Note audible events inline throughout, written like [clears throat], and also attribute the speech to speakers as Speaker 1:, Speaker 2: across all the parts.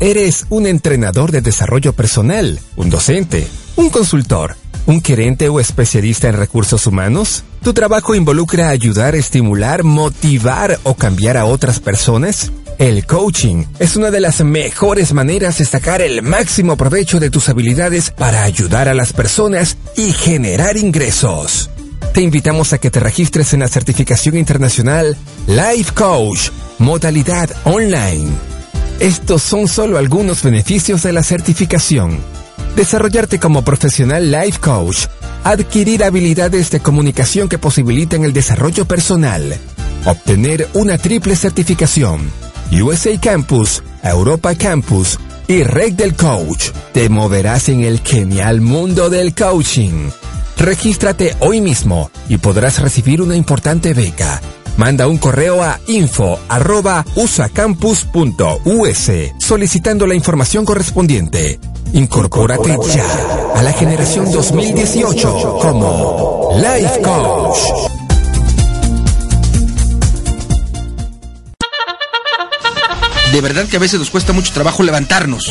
Speaker 1: Eres un entrenador de desarrollo personal, un docente, un consultor, un gerente o especialista en recursos humanos. ¿Tu trabajo involucra ayudar, estimular, motivar o cambiar a otras personas? El coaching es una de las mejores maneras de sacar el máximo provecho de tus habilidades para ayudar a las personas y generar ingresos. Te invitamos a que te registres en la certificación internacional Life Coach, modalidad online estos son solo algunos beneficios de la certificación. Desarrollarte como profesional life coach, adquirir habilidades de comunicación que posibiliten el desarrollo personal, obtener una triple certificación, USA Campus, Europa Campus y Red del Coach. Te moverás en el genial mundo del coaching. Regístrate hoy mismo y podrás recibir una importante beca Manda un correo a info.usacampus.us solicitando la información correspondiente. Incorpórate ya a la generación 2018 como Life Coach.
Speaker 2: De verdad que a veces nos cuesta mucho trabajo levantarnos.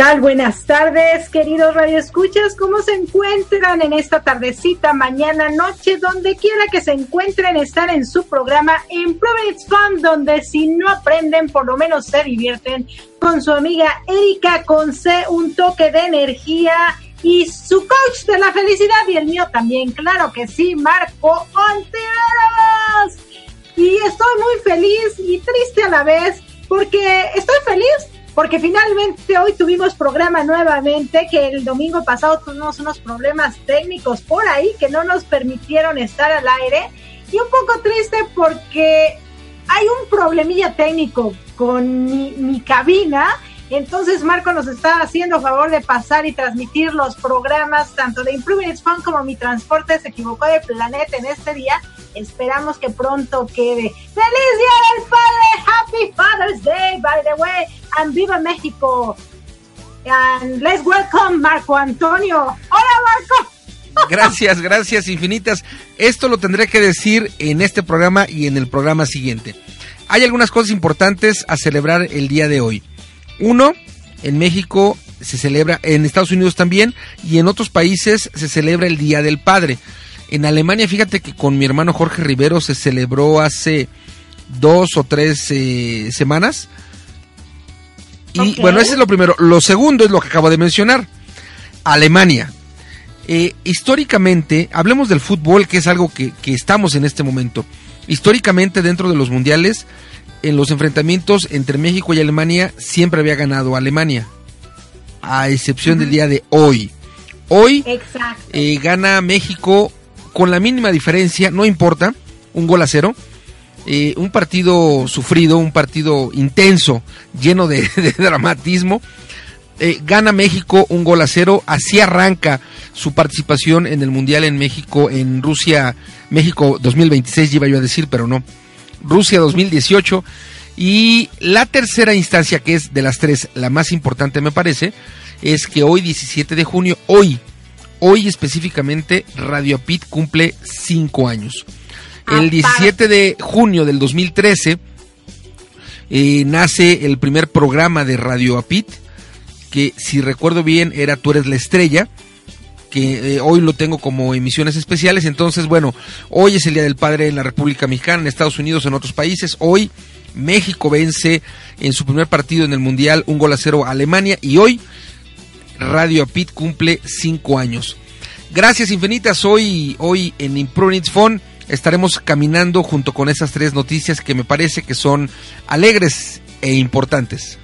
Speaker 3: Tal? Buenas tardes, queridos radioescuchas. ¿Cómo se encuentran en esta tardecita, mañana, noche, donde quiera que se encuentren, estar en su programa Improving It's Fun, donde si no aprenden, por lo menos se divierten con su amiga Erika C, un toque de energía y su coach de la felicidad y el mío también, claro que sí, Marco Ontiveros. Y estoy muy feliz y triste a la vez porque estoy feliz porque finalmente hoy tuvimos programa nuevamente, que el domingo pasado tuvimos unos problemas técnicos por ahí que no nos permitieron estar al aire y un poco triste porque hay un problemilla técnico con mi, mi cabina entonces Marco nos está haciendo favor de pasar y transmitir los programas tanto de Improving It's Fun como Mi Transporte se equivocó de planeta en este día. Esperamos que pronto quede. ¡Feliz Día del Padre! ¡Happy Father's Day, by the way! ¡And viva México! And let's welcome Marco Antonio. ¡Hola Marco! [laughs]
Speaker 2: Gracias, gracias infinitas. Esto lo tendré que decir en este programa y en el programa siguiente. Hay algunas cosas importantes a celebrar el día de hoy. Uno, en México se celebra, en Estados Unidos también, y en otros países se celebra el Día del Padre. En Alemania, fíjate que con mi hermano Jorge Rivero se celebró hace dos o tres eh, semanas. Y bueno, ese es lo primero. Lo segundo es lo que acabo de mencionar. Alemania. Eh, históricamente, hablemos del fútbol, que es algo que, que estamos en este momento. Históricamente, dentro de los mundiales, en los enfrentamientos entre México y Alemania siempre había ganado Alemania, a excepción del día de hoy. Hoy eh, gana México con la mínima diferencia, no importa, un gol a cero. Un partido sufrido, un partido intenso, lleno [laughs] de, dramatismo. Eh, gana México un gol a cero, así arranca su participación en el Mundial en México, en Rusia, México 2026, iba yo a decir, pero no, Rusia 2018. Y la tercera instancia, que es de las tres la más importante me parece, es que hoy 17 de junio, hoy, hoy específicamente, Radio Pit cumple cinco años. El 17 de junio del 2013 eh, nace el primer programa de Radio Apit, que si recuerdo bien era Tú eres la estrella, que eh, hoy lo tengo como emisiones especiales. Entonces, bueno, hoy es el Día del Padre en la República Mexicana, en Estados Unidos, en otros países. Hoy México vence en su primer partido en el Mundial un gol a cero a Alemania y hoy Radio Apit cumple cinco años. Gracias infinitas. Hoy, hoy en Improving Phone estaremos caminando junto con esas tres noticias que me parece que son alegres e importantes.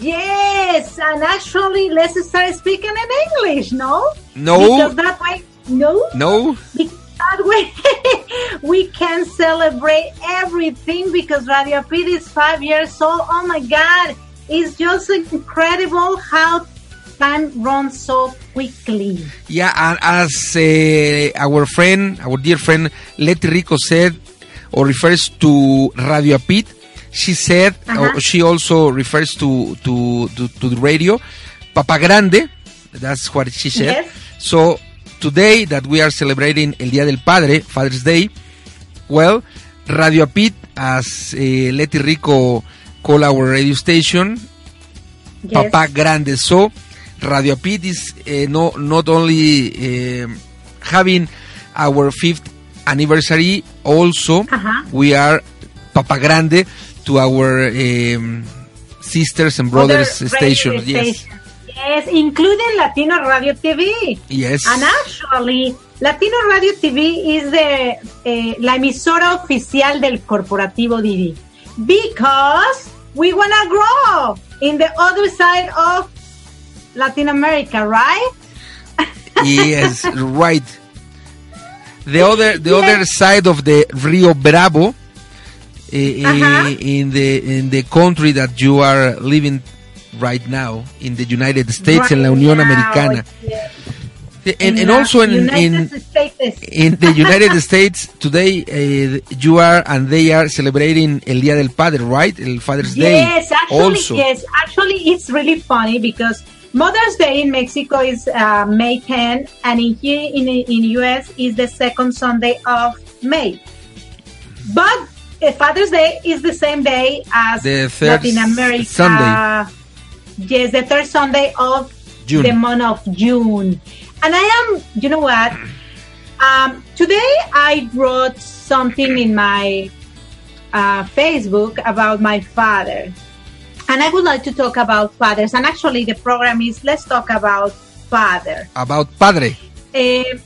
Speaker 3: Yes, and actually, let's start speaking in English, no?
Speaker 2: No.
Speaker 3: Because that way, no?
Speaker 2: No.
Speaker 3: Because that way, [laughs] we can celebrate everything because Radio Pit is five years old. Oh my God, it's just incredible how time runs so quickly.
Speaker 2: Yeah, and as uh, our friend, our dear friend Letty Rico said, or refers to Radio Apit, she said, uh-huh. she also refers to, to, to, to, the radio, Papa Grande, that's what she said. Yes. So today that we are celebrating El Día del Padre, Father's Day, well, Radio Apit, as uh, Leti Rico call our radio station, yes. Papa Grande. So Radio Apit is uh, no, not only uh, having our fifth anniversary, also we are Papa Grande to our um, sisters and brothers
Speaker 3: Other
Speaker 2: stations. Yes.
Speaker 3: Yes, including Latino Radio TV.
Speaker 2: Yes.
Speaker 3: And actually, Latino Radio TV is the eh, la emisora oficial del corporativo Didi. Because we want to grow in the other side of Latin America, right?
Speaker 2: yes, [laughs] right. The other the yes. other side of the Rio Bravo uh-huh. in the in the country that you are living right now in the United States right en la Unión Americana.
Speaker 3: Yes.
Speaker 2: And, and also in in, in the [laughs] United States today uh, you are and they are celebrating El Día del Padre, right? El Father's
Speaker 3: yes,
Speaker 2: Day.
Speaker 3: Yes, actually,
Speaker 2: also.
Speaker 3: yes. Actually, it's really funny because Mother's Day in Mexico is uh, May 10, and in here in in US is the second Sunday of May. But Father's Day is the same day as
Speaker 2: the third
Speaker 3: Latin America.
Speaker 2: Sunday.
Speaker 3: Yes, the third Sunday of
Speaker 2: June.
Speaker 3: the month of June. And I am, you know what? [clears throat] Um, today I wrote something in my uh, Facebook about my father. And I would like to talk about fathers. And actually, the program is Let's Talk About Father.
Speaker 2: About padre.
Speaker 3: Eh,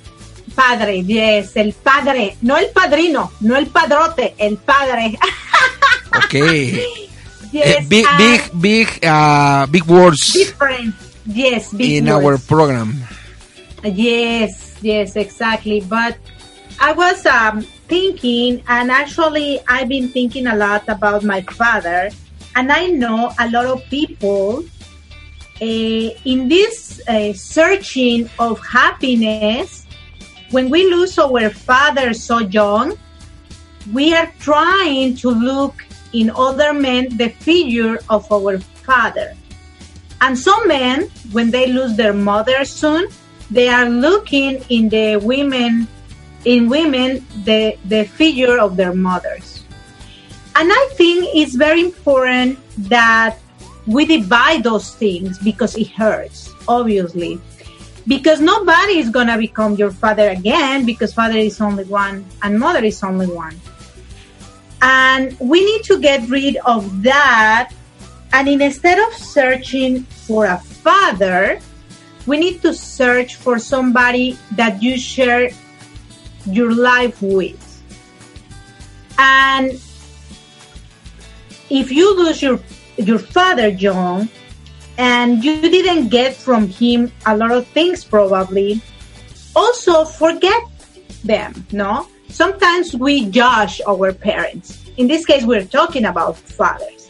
Speaker 3: padre, yes, el padre. No el padrino, no el padrote, el padre. [laughs]
Speaker 2: Okay.
Speaker 3: yes,
Speaker 2: Eh, big, big, big, uh, big words
Speaker 3: different. Yes, big
Speaker 2: in our program.
Speaker 3: Yes, yes, exactly. But I was um, thinking, and actually, I've been thinking a lot about my father, and I know a lot of people uh, in this uh, searching of happiness. When we lose our father so young, we are trying to look in other men the figure of our father. And some men, when they lose their mother soon, they are looking in the women, in women, the, the figure of their mothers. And I think it's very important that we divide those things because it hurts, obviously. Because nobody is going to become your father again because father is only one and mother is only one. And we need to get rid of that. And instead of searching for a father, we need to search for somebody that you share your life with. And if you lose your your father, John, and you didn't get from him a lot of things, probably, also forget them. No, sometimes we judge our parents. In this case, we're talking about fathers.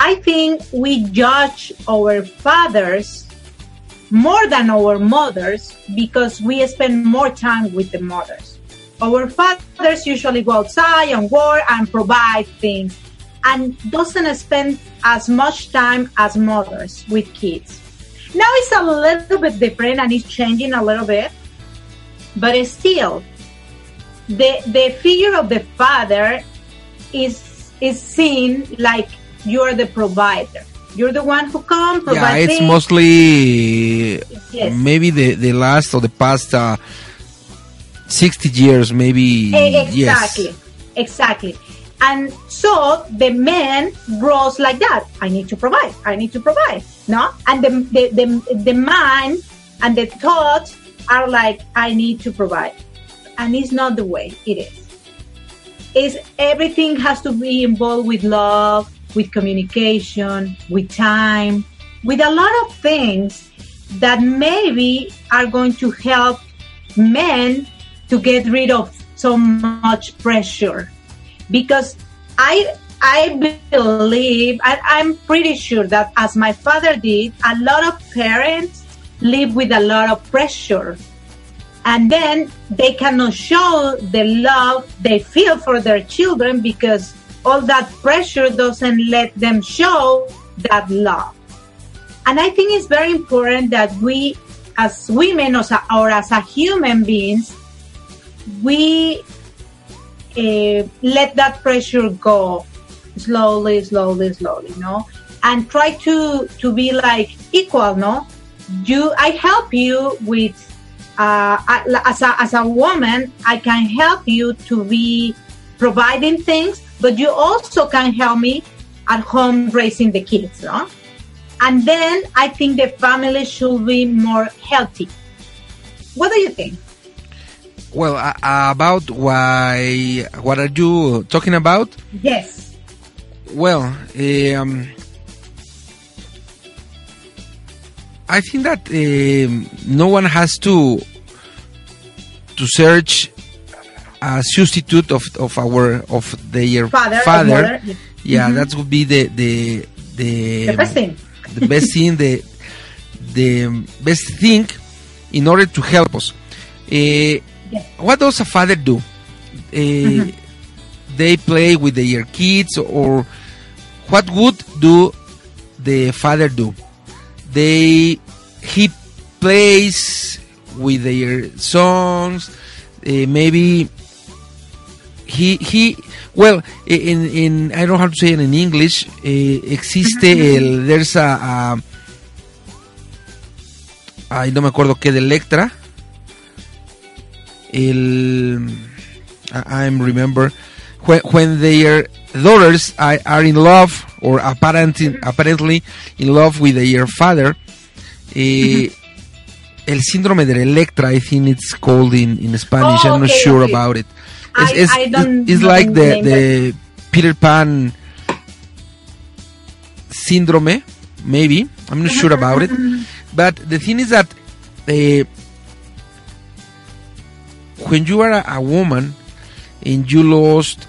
Speaker 3: I think we judge our fathers more than our mothers because we spend more time with the mothers. Our fathers usually go outside and work and provide things and doesn't spend as much time as mothers with kids. Now it's a little bit different and it's changing a little bit, but still, the the figure of the father is is seen like you're the provider. You're the one who come
Speaker 2: Yeah, it's
Speaker 3: things.
Speaker 2: mostly
Speaker 3: Yes.
Speaker 2: maybe the, the last or the past uh, 60 years, maybe.
Speaker 3: Exactly,
Speaker 2: Yes.
Speaker 3: Exactly. And so the man grows like that. I need to provide. I need to provide. No? And the, the, the, the mind and the thoughts are like, I need to provide. And it's not the way it is. Is everything has to be involved with love, with communication, with time, with a lot of things that maybe are going to help men to get rid of so much pressure because I I believe I, I'm pretty sure that as my father did, a lot of parents live with a lot of pressure. And then they cannot show the love they feel for their children because all that pressure doesn't let them show that love. And I think it's very important that we, as women or, as a- or as a human beings, we uh, let that pressure go slowly, slowly, slowly, no? And try to to be like equal, no? You, I help you with uh, as a as a woman, I can help you to be providing things, but you also can help me at home raising the kids, no? And then I think the family should be more healthy. What do you think?
Speaker 2: Well, uh, about why, what are you talking about?
Speaker 3: Yes.
Speaker 2: Well, um, I think that um, no one has to to search a substitute of, of our of their
Speaker 3: Father, or mother.
Speaker 2: Yeah, that would be the the the,
Speaker 3: The best thing.
Speaker 2: the best thing the the best thing in order to help us. Uh,
Speaker 3: Yes.
Speaker 2: What does a father do? Uh, They play with their kids, or what would do the father do? They he plays with their sons. Uh, maybe he he well in in I don't know how to say it in English. Uh, existe el, there's a, a ay, no me acuerdo qué de Electra. El, I, I'm remember when, when their daughters are, are in love or apparently, apparently in love with their father. Eh, el síndrome de Electra, I think it's called in, in Spanish.
Speaker 3: Oh,
Speaker 2: I'm not
Speaker 3: okay,
Speaker 2: sure
Speaker 3: okay.
Speaker 2: about it.
Speaker 3: I-
Speaker 2: It's, it's,
Speaker 3: I don't
Speaker 2: it's like
Speaker 3: the
Speaker 2: the Peter Pan syndrome, maybe. I'm not sure about it. [laughs] But the thing is that uh, when you are a, woman and you lost,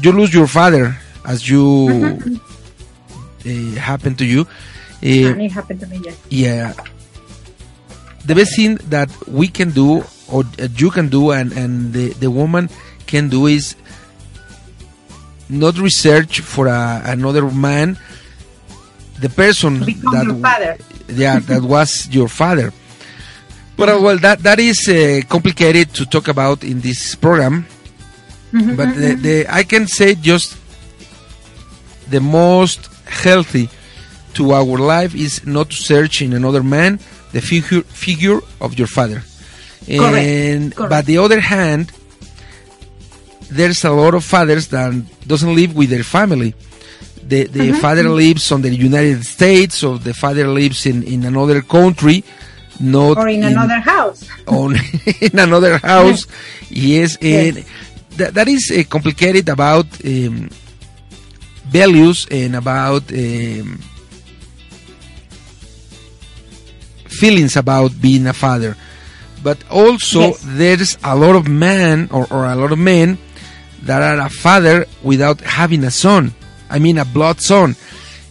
Speaker 2: you lose your father as you uh, happen to you. Uh,
Speaker 3: And it happened to me, yes.
Speaker 2: yeah the best thing that we can do or you can do and, and the, the woman can do is not research for a, another man the person
Speaker 3: Become
Speaker 2: that
Speaker 3: your father.
Speaker 2: yeah that [laughs] was your father but uh, well that that is uh, complicated to talk about in this program. But the, the i can say just the most healthy to our life is not to search in another man the figure figure of your father. And
Speaker 3: Correct.
Speaker 2: but the other hand there's a lot of fathers that doesn't live with their family. The the father lives on the united states or the father lives in in another country not [laughs]
Speaker 3: Or in another house.
Speaker 2: on in another house. Yes, and that, that is uh, complicated about um, values and about um, feelings about being a father. But also,
Speaker 3: Yes.
Speaker 2: there's a lot of men or, or a lot of men that are a father without having a son. I mean, a blood son.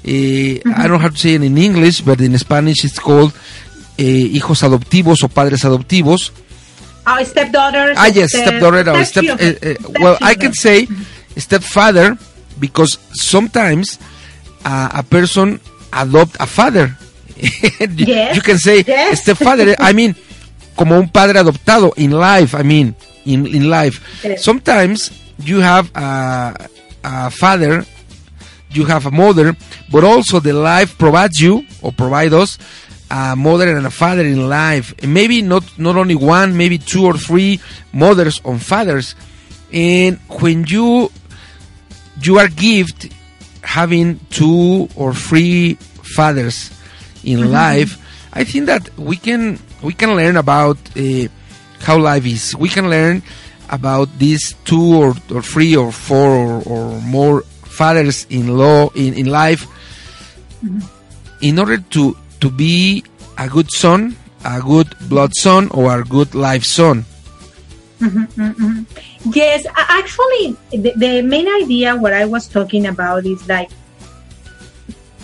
Speaker 2: Eh, I don't have to say it in English, but in Spanish it's called eh, hijos adoptivos o padres adoptivos.
Speaker 3: Our stepdaughters.
Speaker 2: Ah, yes,
Speaker 3: step-
Speaker 2: stepdaughter or step.
Speaker 3: stepchildren.
Speaker 2: Uh, uh, well, I can say stepfather because sometimes uh, a person adopt a father. [laughs] You-
Speaker 3: Yes,
Speaker 2: You can say
Speaker 3: yes.
Speaker 2: stepfather. I mean, como un padre adoptado in life. I mean, in in life.
Speaker 3: Yes.
Speaker 2: Sometimes you have a, a father, you have a mother, but also the life provides you or provide us a mother and a father in life. And maybe not not only one, maybe two or three mothers or fathers. And when you you are gift having two or three fathers in life, I think that we can we can learn about uh, how life is. We can learn about these two or, or three or four or, or more fathers in law in, in life in order to to be a good son, a good blood son, or a good life son.
Speaker 3: Mm-hmm, mm-hmm. Yes, actually, the, the main idea what I was talking about is like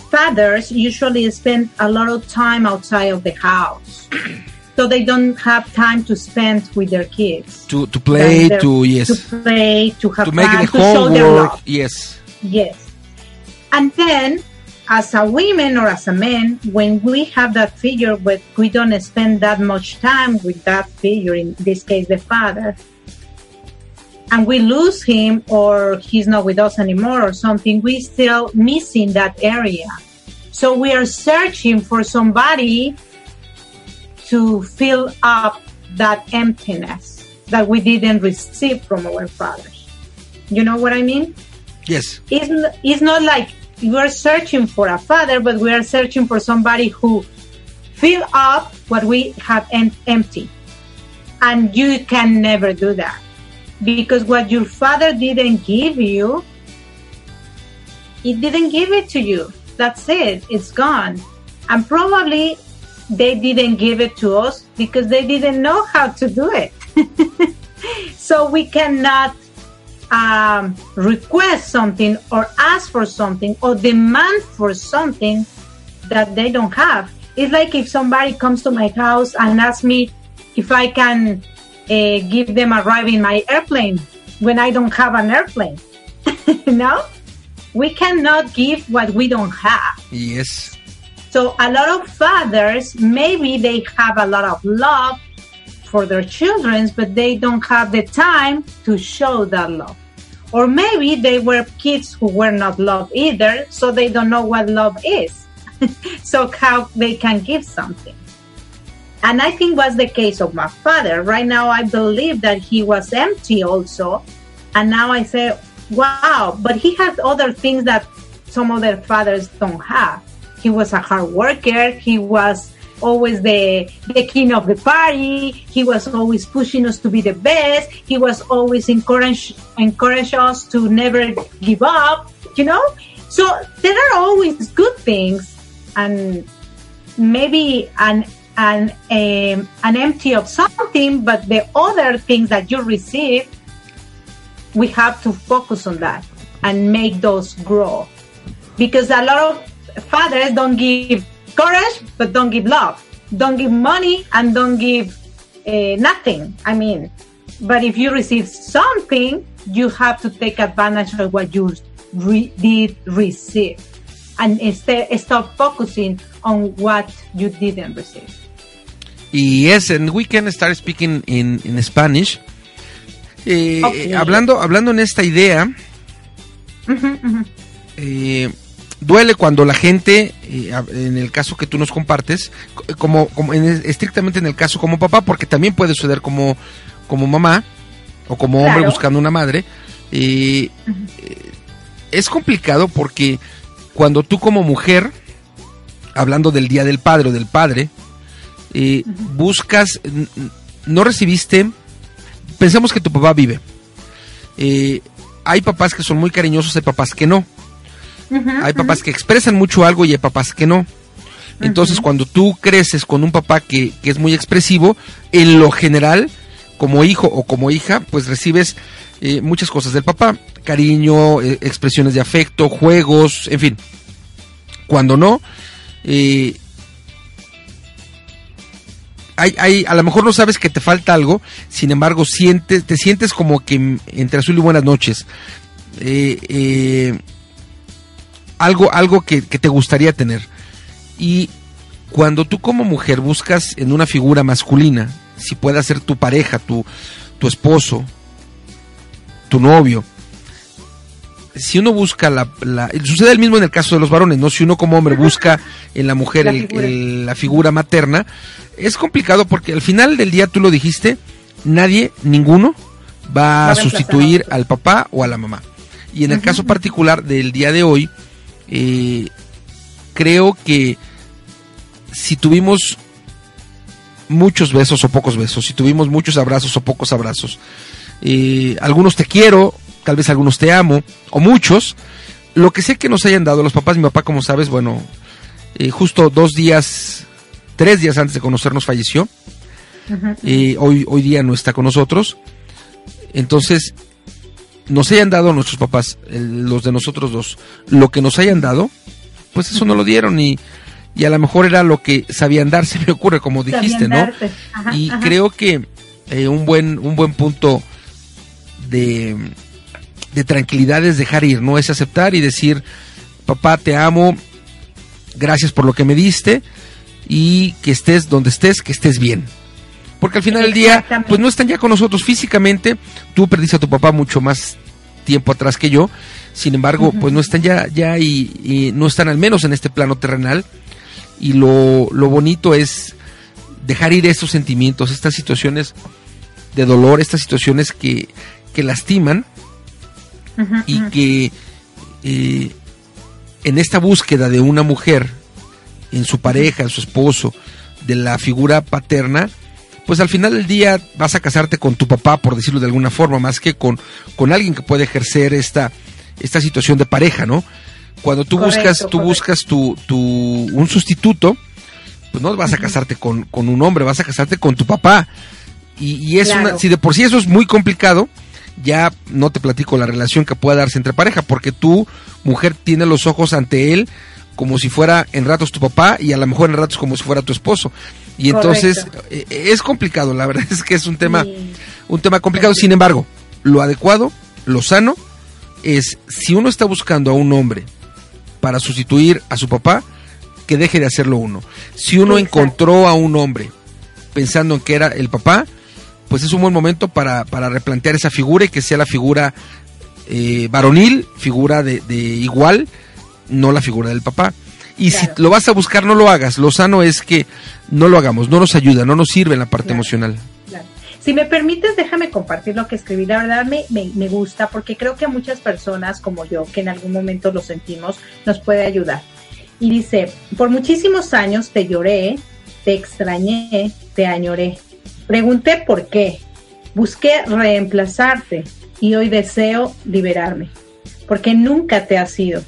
Speaker 3: fathers usually spend a lot of time outside of the house, [clears throat] so they don't have time to spend with their kids.
Speaker 2: To to play, to yes,
Speaker 3: to play, to have
Speaker 2: to make
Speaker 3: fun,
Speaker 2: the
Speaker 3: to show their
Speaker 2: homework.
Speaker 3: love.
Speaker 2: Yes.
Speaker 3: Yes. And then, as a woman or as a man, when we have that figure, but we don't spend that much time with that figure, in this case, the father, and we lose him or he's not with us anymore or something, we still missing that area. So we are searching for somebody to fill up that emptiness that we didn't receive from our fathers. You know what I mean?
Speaker 2: Yes.
Speaker 3: it's, it's not like we are searching for a father, but we are searching for somebody who fill up what we have em- empty. And you can never do that because what your father didn't give you, he didn't give it to you. That's it. It's gone. And probably they didn't give it to us because they didn't know how to do it. [laughs] so we cannot um, request something or ask for something or demand for something that they don't have. It's like if somebody comes to my house and asks me if I can uh, give them a ride in my airplane when I don't have an airplane. [laughs] no? We cannot give what we don't have.
Speaker 2: Yes.
Speaker 3: So a lot of fathers, maybe they have a lot of love for their children, but they don't have the time to show that love. Or maybe they were kids who were not loved either, so they don't know what love is. [laughs] so how they can give something. and I think was the case of my father. Right now, I believe that he was empty also, and now I say, wow, but he had other things that some other fathers don't have. He was a hard worker. He was always the the king of the party. He was always pushing us to be the best. He was always encourage encourage us to never give up. You know, so there are always good things, and maybe an an um, an empty of something, but the other things that you receive, we have to focus on that and make those grow, because a lot of fathers don't give courage, but don't give love. Don't give money and don't give uh, nothing. I mean, but if you receive something, you have to take advantage of what you re- did receive and instead stop focusing on what you didn't receive.
Speaker 2: Yes, and we can start speaking in, in Spanish. Eh,
Speaker 3: Okay.
Speaker 2: hablando, hablando en esta idea, Uh huh. Uh eh, duele cuando la gente, eh, en el caso que tú nos compartes, co- como, como en- estrictamente en el caso como papá, porque también puede suceder como, como mamá o como hombre buscando una madre, eh, eh, es complicado porque cuando tú como mujer, hablando del Día del Padre o del Padre, eh, buscas, no recibiste, pensemos que tu papá vive. Eh, hay papás que son muy cariñosos, hay papás que no. Hay papás que expresan mucho algo y hay papás que no. Entonces, cuando tú creces con un papá que, que es muy expresivo, en lo general, como hijo o como hija, pues recibes eh, muchas cosas del papá. Cariño, eh, expresiones de afecto, juegos, en fin. Cuando no, eh, hay, hay, a lo mejor no sabes que te falta algo, sin embargo, sientes, te sientes como que entre azul y buenas noches. Eh, eh, algo, algo que, que te gustaría tener. Y cuando tú como mujer buscas en una figura masculina, si puede ser tu pareja, tu, tu esposo, tu novio, si uno busca la, la- Sucede el mismo en el caso de los varones, ¿no? Si uno como hombre busca en la mujer
Speaker 3: La
Speaker 2: el-
Speaker 3: figura.
Speaker 2: el- la figura materna, es complicado porque al final del día tú lo dijiste, nadie, ninguno, va
Speaker 3: Va
Speaker 2: a sustituir
Speaker 3: a
Speaker 2: al papá o a la mamá. Y en el caso particular del día de hoy, eh, creo que si tuvimos muchos besos o pocos besos, si tuvimos muchos abrazos o pocos abrazos, eh, algunos te quiero, tal vez algunos te amo, o muchos, lo que sé que nos hayan dado los papás, mi papá, como sabes, bueno, eh, justo dos días, tres días antes de conocernos falleció, Eh, hoy, hoy día no está con nosotros, entonces nos hayan dado nuestros papás, el- los de nosotros dos, lo que nos hayan dado, pues eso no lo dieron y, y a lo mejor era lo que sabían dar, [laughs] se me ocurre, como dijiste, ¿no?
Speaker 3: Ajá,
Speaker 2: y
Speaker 3: ajá.
Speaker 2: creo que eh, un buen un buen punto de, de tranquilidad es dejar ir, no es aceptar y decir, papá, te amo, gracias por lo que me diste y que estés donde estés, que estés bien. Porque al final del día, pues no están ya con nosotros físicamente. Tú perdiste a tu papá mucho más tiempo atrás que yo. Sin embargo, pues no están ya, ya y, y no están al menos en este plano terrenal. Y lo, lo bonito es dejar ir estos sentimientos, estas situaciones de dolor, estas situaciones que, que lastiman y que eh, en esta búsqueda de una mujer, en su pareja, en su esposo, de la figura paterna, pues al final del día vas a casarte con tu papá, por decirlo de alguna forma, más que con, con alguien que puede ejercer esta, esta situación de pareja, ¿no? Cuando tú
Speaker 3: Correcto,
Speaker 2: buscas, tú
Speaker 3: correcto.
Speaker 2: buscas tu, tu, un sustituto, pues no vas a casarte con, con un hombre, vas a casarte con tu papá. Y, y es
Speaker 3: Claro.
Speaker 2: una, si de por sí eso es muy complicado, ya no te platico la relación que pueda darse entre pareja, porque tú, mujer, tienes los ojos ante él como si fuera en ratos tu papá y a lo mejor en ratos como si fuera tu esposo. Y entonces
Speaker 3: Correcto.
Speaker 2: eh, es complicado, la verdad [laughs] es que es un tema,
Speaker 3: Sí.
Speaker 2: un tema complicado. Sin embargo, lo adecuado, lo sano, es si uno está buscando a un hombre para sustituir a su papá, que deje de hacerlo uno. Si uno
Speaker 3: Exacto.
Speaker 2: encontró a un hombre pensando en que era el papá, pues es un buen momento para, para replantear esa figura y que sea la figura eh, varonil, figura de, de igual, no la figura del papá. Y si lo vas a buscar, no lo hagas. Lo sano es que no lo hagamos, no nos ayuda, no nos sirve en la parte emocional.
Speaker 3: Si me permites, déjame compartir lo que escribí. La verdad me, me, gusta porque creo que a muchas personas como yo, que en algún momento lo sentimos, nos puede ayudar. Y dice, por muchísimos años te lloré, te extrañé, te añoré. Pregunté por qué. Busqué reemplazarte y hoy deseo liberarme. Porque nunca te has ido.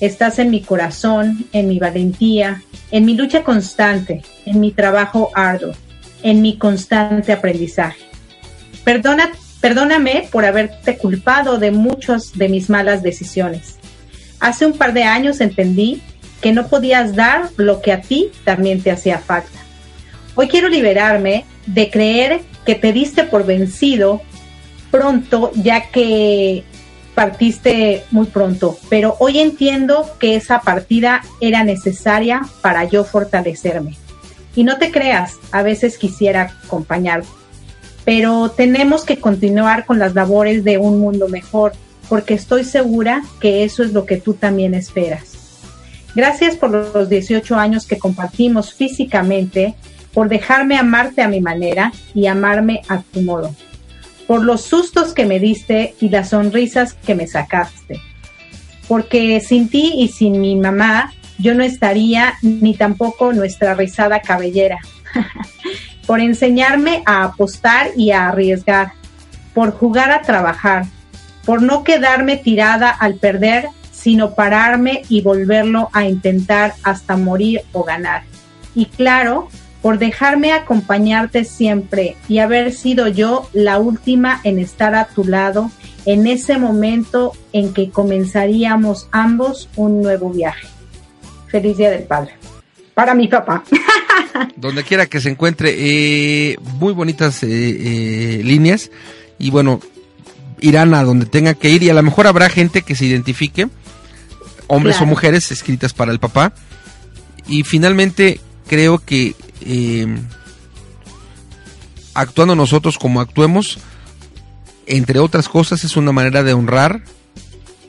Speaker 3: Estás en mi corazón, en mi valentía, en mi lucha constante, en mi trabajo arduo en mi constante aprendizaje. Perdona, perdóname por haberte culpado de muchas de mis malas decisiones. Hace un par de años entendí que no podías dar lo que a ti también te hacía falta. Hoy quiero liberarme de creer que te diste por vencido pronto, ya que partiste muy pronto, pero hoy entiendo que esa partida era necesaria para yo fortalecerme. Y no te creas, a veces quisiera acompañar, pero tenemos que continuar con las labores de un mundo mejor, porque estoy segura que eso es lo que tú también esperas. Gracias por los 18 años que compartimos físicamente, por dejarme amarte a mi manera y amarme a tu modo, por los sustos que me diste y las sonrisas que me sacaste, porque sin ti y sin mi mamá yo no estaría ni tampoco nuestra rizada cabellera. [laughs] por enseñarme a apostar y a arriesgar, por jugar a trabajar, por no quedarme tirada al perder, sino pararme y volverlo a intentar hasta morir o ganar. Y claro, por dejarme acompañarte siempre y haber sido yo la última en estar a tu lado en ese momento en que comenzaríamos ambos un nuevo viaje. Feliz Día del Padre. Para mi papá. [laughs]
Speaker 2: Donde quiera que se encuentre, eh, muy bonitas eh, eh, líneas. Y bueno, irán a donde tenga que ir y a lo mejor habrá gente que se identifique, hombres o mujeres, escritas para el papá. Y finalmente creo que actuando nosotros como actuemos, entre otras cosas, es una manera de honrar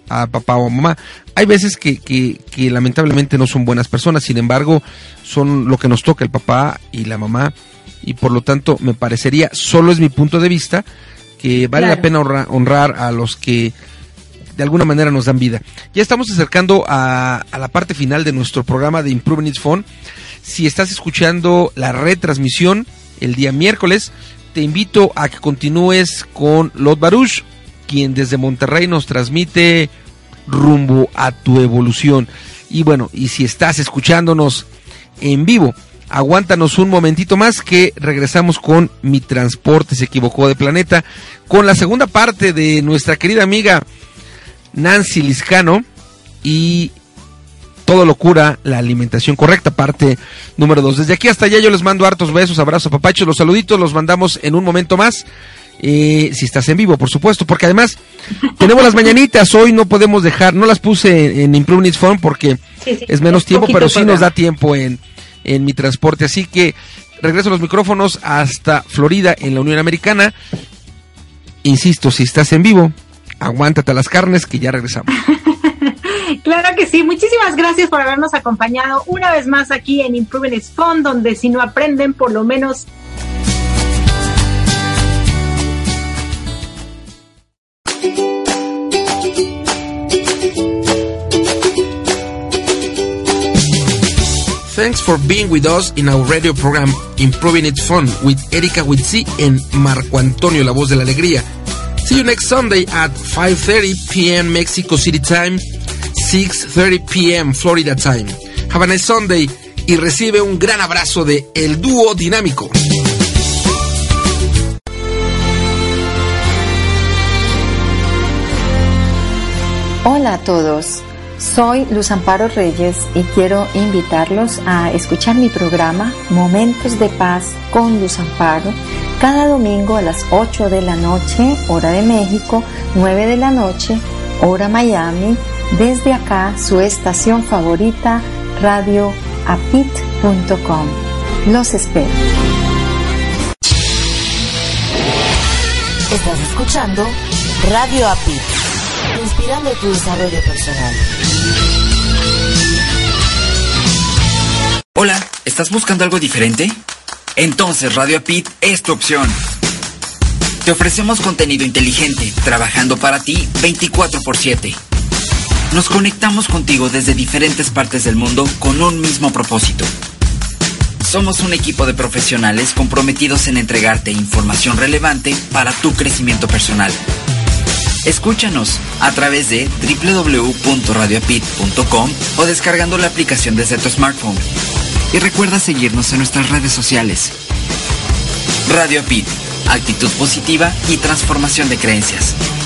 Speaker 2: a papá o a mamá. Hay veces que, que, que, lamentablemente no son buenas personas, sin embargo, son lo que nos toca el papá y la mamá, y por lo tanto me parecería, solo es mi punto de vista, que vale la pena honrar, a los que de alguna manera nos dan vida. Ya estamos acercando a, a la parte final de nuestro programa de Improving Its Phone. Si estás escuchando la retransmisión el día miércoles, te invito a que continúes con Lot Baruch quien desde Monterrey nos transmite rumbo a tu evolución. Y bueno, y si estás escuchándonos en vivo, aguántanos un momentito más que regresamos con Mi Transporte se equivocó de planeta, con la segunda parte de nuestra querida amiga Nancy Liscano y todo locura, la alimentación correcta, parte número dos. Desde aquí hasta allá yo les mando hartos besos, abrazos, papachos, los saluditos los mandamos en un momento más. Eh, si estás en vivo, por supuesto, porque además [laughs] tenemos las mañanitas, hoy no podemos dejar, no las puse en, Improving Phone porque es menos tiempo, pero sí nos da tiempo en, en mi transporte, así que regreso los micrófonos hasta Florida, en la Unión Americana. Insisto, si estás en vivo, aguántate las carnes que ya regresamos. [laughs]
Speaker 3: Claro que sí, muchísimas gracias por habernos acompañado una vez más aquí en Improving Phone, donde si no aprenden, por lo menos
Speaker 2: Thanks for being with us in our radio program Improving It Fun with Erika Witsi and Marco Antonio, la voz de la alegría. See you next Sunday at 5:30 p.m. Mexico City time, 6:30 p.m. Florida time. Have a Sunday y recibe un gran abrazo de El Dúo Dinámico.
Speaker 4: Hola a todos. Soy Luz Amparo Reyes y quiero invitarlos a escuchar mi programa Momentos de Paz con Luz Amparo cada domingo a las 8 de la noche, hora de México, 9 de la noche, hora Miami, desde acá su estación favorita, radioapit.com. Los espero.
Speaker 5: Estás escuchando Radio Apit inspirando tu desarrollo personal.
Speaker 6: Hola, ¿estás buscando algo diferente? Entonces Radio Apit es tu opción. Te ofrecemos contenido inteligente, trabajando para ti 24 por 7. Nos conectamos contigo desde diferentes partes del mundo con un mismo propósito. Somos un equipo de profesionales comprometidos en entregarte información relevante para tu crecimiento personal. Escúchanos a través de www.radioapit.com o descargando la aplicación desde tu smartphone. Y recuerda seguirnos en nuestras redes sociales. Radio Apit, actitud positiva y transformación de creencias.